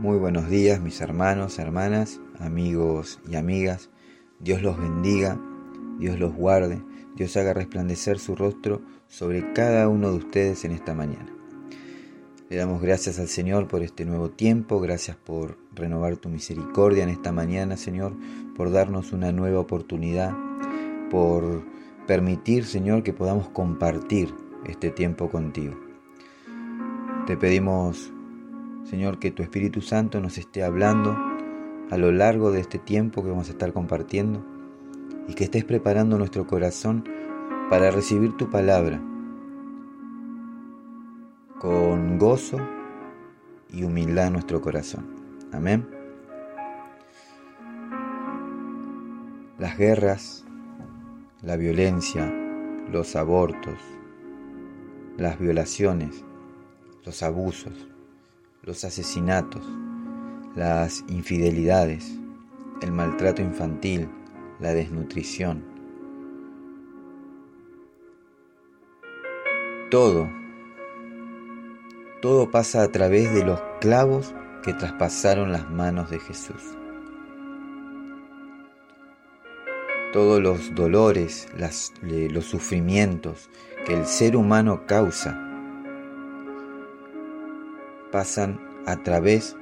Muy buenos días mis hermanos, hermanas, amigos y amigas. Dios los bendiga, Dios los guarde, Dios haga resplandecer su rostro sobre cada uno de ustedes en esta mañana. Le damos gracias al Señor por este nuevo tiempo, gracias por renovar tu misericordia en esta mañana, Señor, por darnos una nueva oportunidad, por permitir, Señor, que podamos compartir este tiempo contigo. Te pedimos Señor, que tu Espíritu Santo nos esté hablando a lo largo de este tiempo que vamos a estar compartiendo y que estés preparando nuestro corazón para recibir tu palabra con gozo y humildad en nuestro corazón. Amén. Las guerras, la violencia, los abortos, las violaciones, los abusos, los asesinatos, las infidelidades, el maltrato infantil, la desnutrición. Todo, todo pasa a través de los clavos que traspasaron las manos de Jesús. Todos los dolores, los sufrimientos que el ser humano causa pasan a través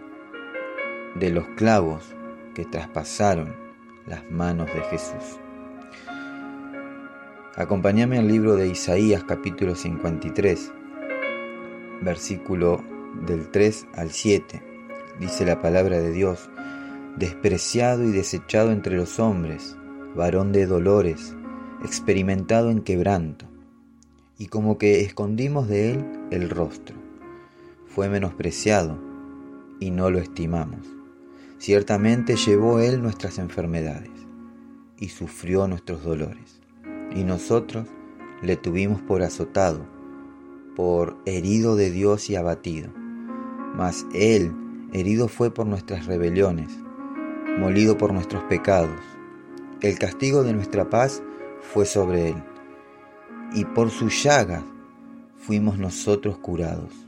de los clavos que traspasaron las manos de Jesús. Acompáñame al libro de Isaías capítulo 53, versículo del 3 al 7. Dice la palabra de Dios, despreciado y desechado entre los hombres, varón de dolores, experimentado en quebranto, y como que escondimos de él el rostro fue menospreciado y no lo estimamos. Ciertamente llevó Él nuestras enfermedades y sufrió nuestros dolores. Y nosotros le tuvimos por azotado, por herido de Dios y abatido. Mas Él herido fue por nuestras rebeliones, molido por nuestros pecados. El castigo de nuestra paz fue sobre Él, y por su llaga fuimos nosotros curados.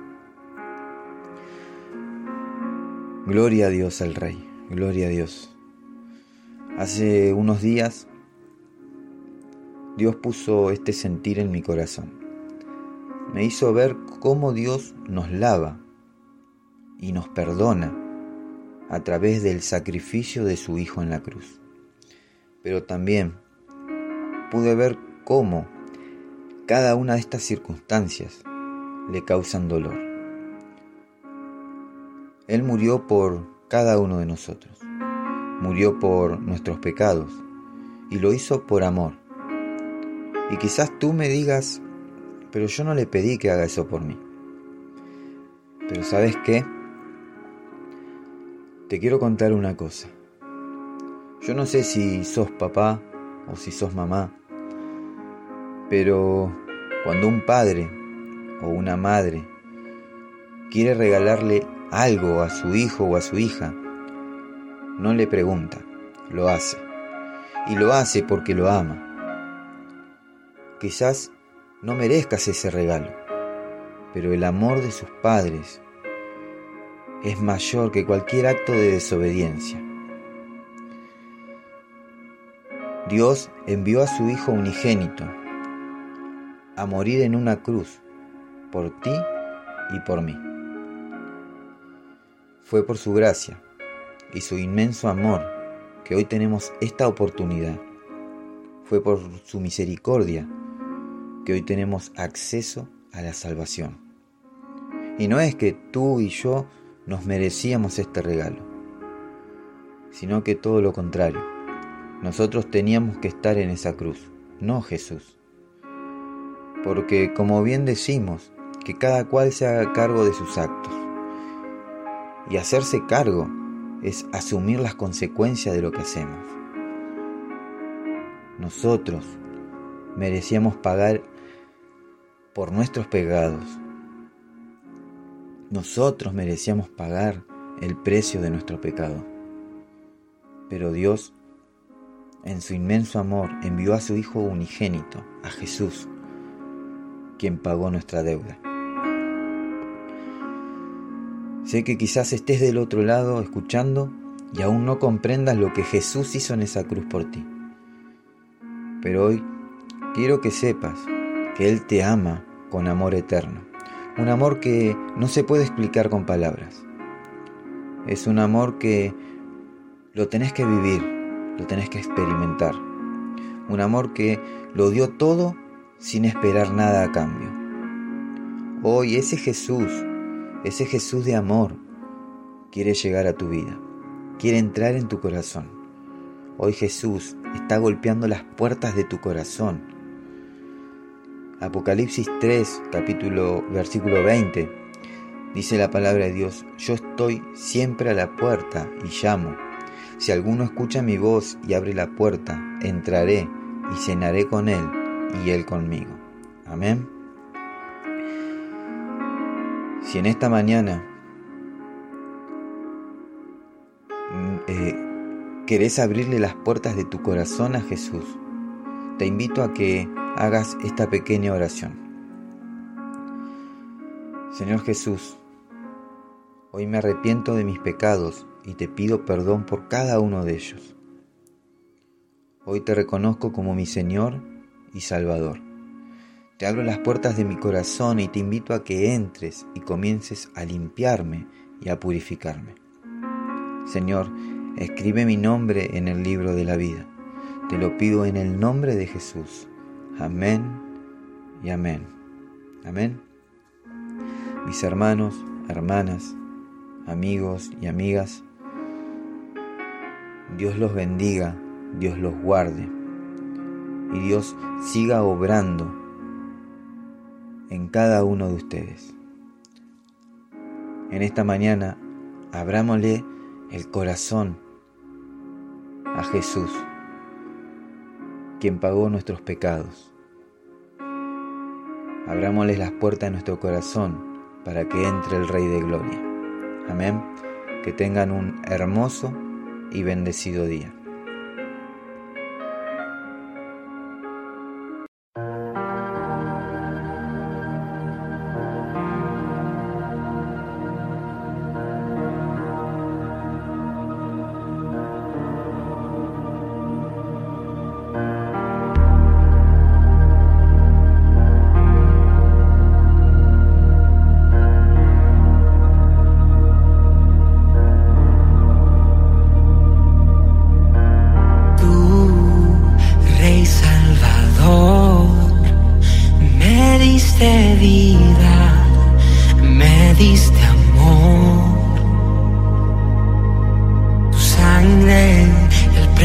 Gloria a Dios al Rey, gloria a Dios. Hace unos días Dios puso este sentir en mi corazón. Me hizo ver cómo Dios nos lava y nos perdona a través del sacrificio de su Hijo en la cruz. Pero también pude ver cómo cada una de estas circunstancias le causan dolor él murió por cada uno de nosotros. Murió por nuestros pecados y lo hizo por amor. Y quizás tú me digas, pero yo no le pedí que haga eso por mí. Pero sabes qué? Te quiero contar una cosa. Yo no sé si sos papá o si sos mamá, pero cuando un padre o una madre quiere regalarle algo a su hijo o a su hija, no le pregunta, lo hace. Y lo hace porque lo ama. Quizás no merezcas ese regalo, pero el amor de sus padres es mayor que cualquier acto de desobediencia. Dios envió a su Hijo unigénito a morir en una cruz por ti y por mí. Fue por su gracia y su inmenso amor que hoy tenemos esta oportunidad. Fue por su misericordia que hoy tenemos acceso a la salvación. Y no es que tú y yo nos merecíamos este regalo, sino que todo lo contrario. Nosotros teníamos que estar en esa cruz, no Jesús. Porque como bien decimos, que cada cual se haga cargo de sus actos. Y hacerse cargo es asumir las consecuencias de lo que hacemos. nosotros merecíamos pagar por nuestros pecados. Nosotros merecíamos pagar el precio de nuestro pecado. Pero Dios, en su inmenso amor, envió a su Hijo unigénito, a Jesús, quien pagó nuestra deuda. Sé que quizás estés del otro lado escuchando y aún no comprendas lo que Jesús hizo en esa cruz por ti. Pero hoy quiero que sepas que Él te ama con amor eterno, un amor que no se puede explicar con palabras. Es un amor que lo tenés que vivir, lo tenés que experimentar. Un amor que lo dio todo sin esperar nada a cambio. Hoy ese Jesús, ese Jesús de amor, quiere llegar a tu vida, quiere entrar en tu corazón. Hoy Jesús está golpeando las puertas de tu corazón. Apocalipsis 3, capítulo, versículo 20, dice la palabra de Dios, yo estoy siempre a la puerta y llamo. Si alguno escucha mi voz y abre la puerta, entraré y cenaré con él y él conmigo. Amén. Si en esta mañana mm, eh, querés abrirle las puertas de tu corazón a Jesús, te invito a que hagas esta pequeña oración. Señor Jesús, hoy me arrepiento de mis pecados y te pido perdón por cada uno de ellos. Hoy te reconozco como mi Señor y Salvador. Te abro las puertas de mi corazón y te invito a que entres y comiences a limpiarme y a purificarme. Señor, Escribe mi nombre en el libro de la vida. Te lo pido en el nombre de Jesús. Amén y amén. Amén. Mis hermanos, hermanas, amigos y amigas, Dios los bendiga, Dios los guarde y Dios siga obrando en cada uno de ustedes. En esta mañana, abrámosle el corazón a Jesús, quien pagó nuestros pecados. Abrámosles las puertas de nuestro corazón para que entre el Rey de Gloria. Amén. Que tengan un hermoso y bendecido día.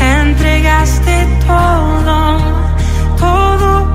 entregaste todo, todo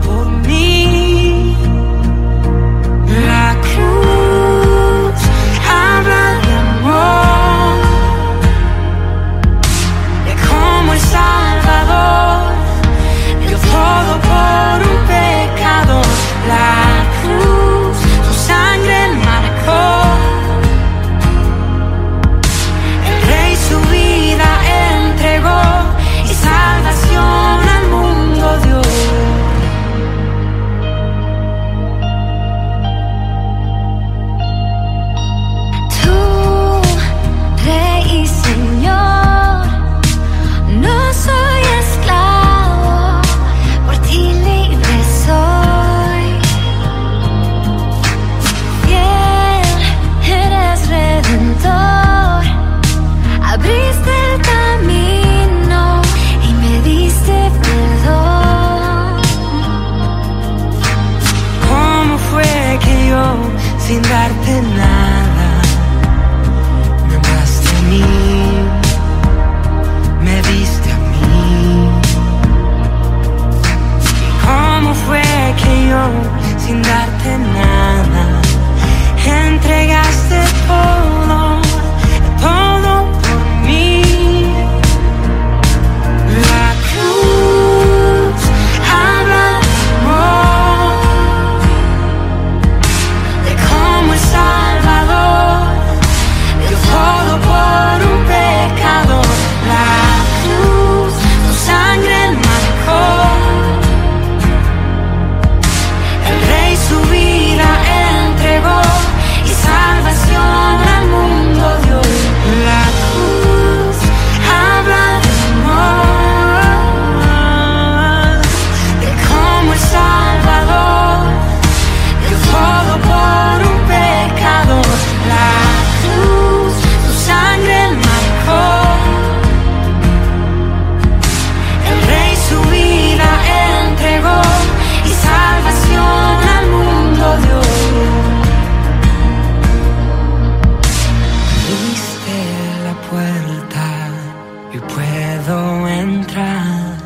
Puedo entrar,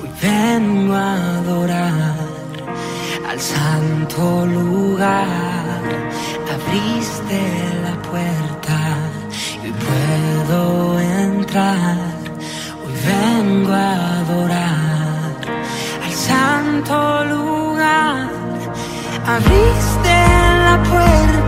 hoy vengo a adorar al santo lugar. Abriste la puerta, y puedo entrar, hoy vengo a adorar al santo lugar. Abriste la puerta.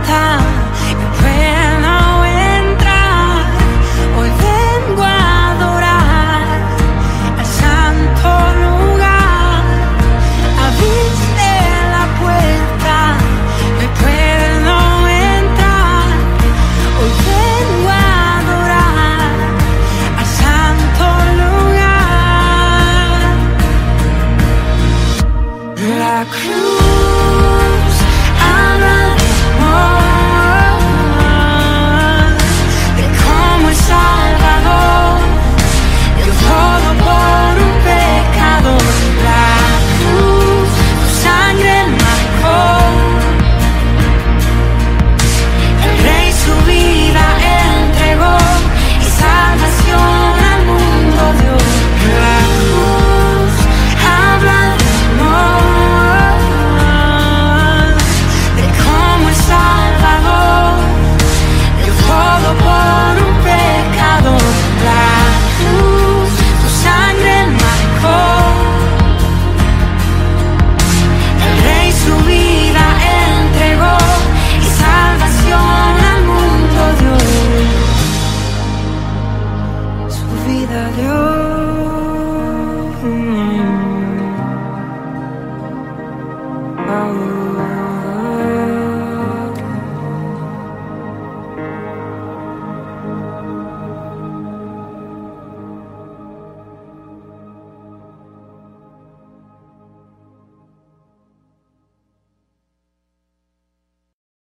的流。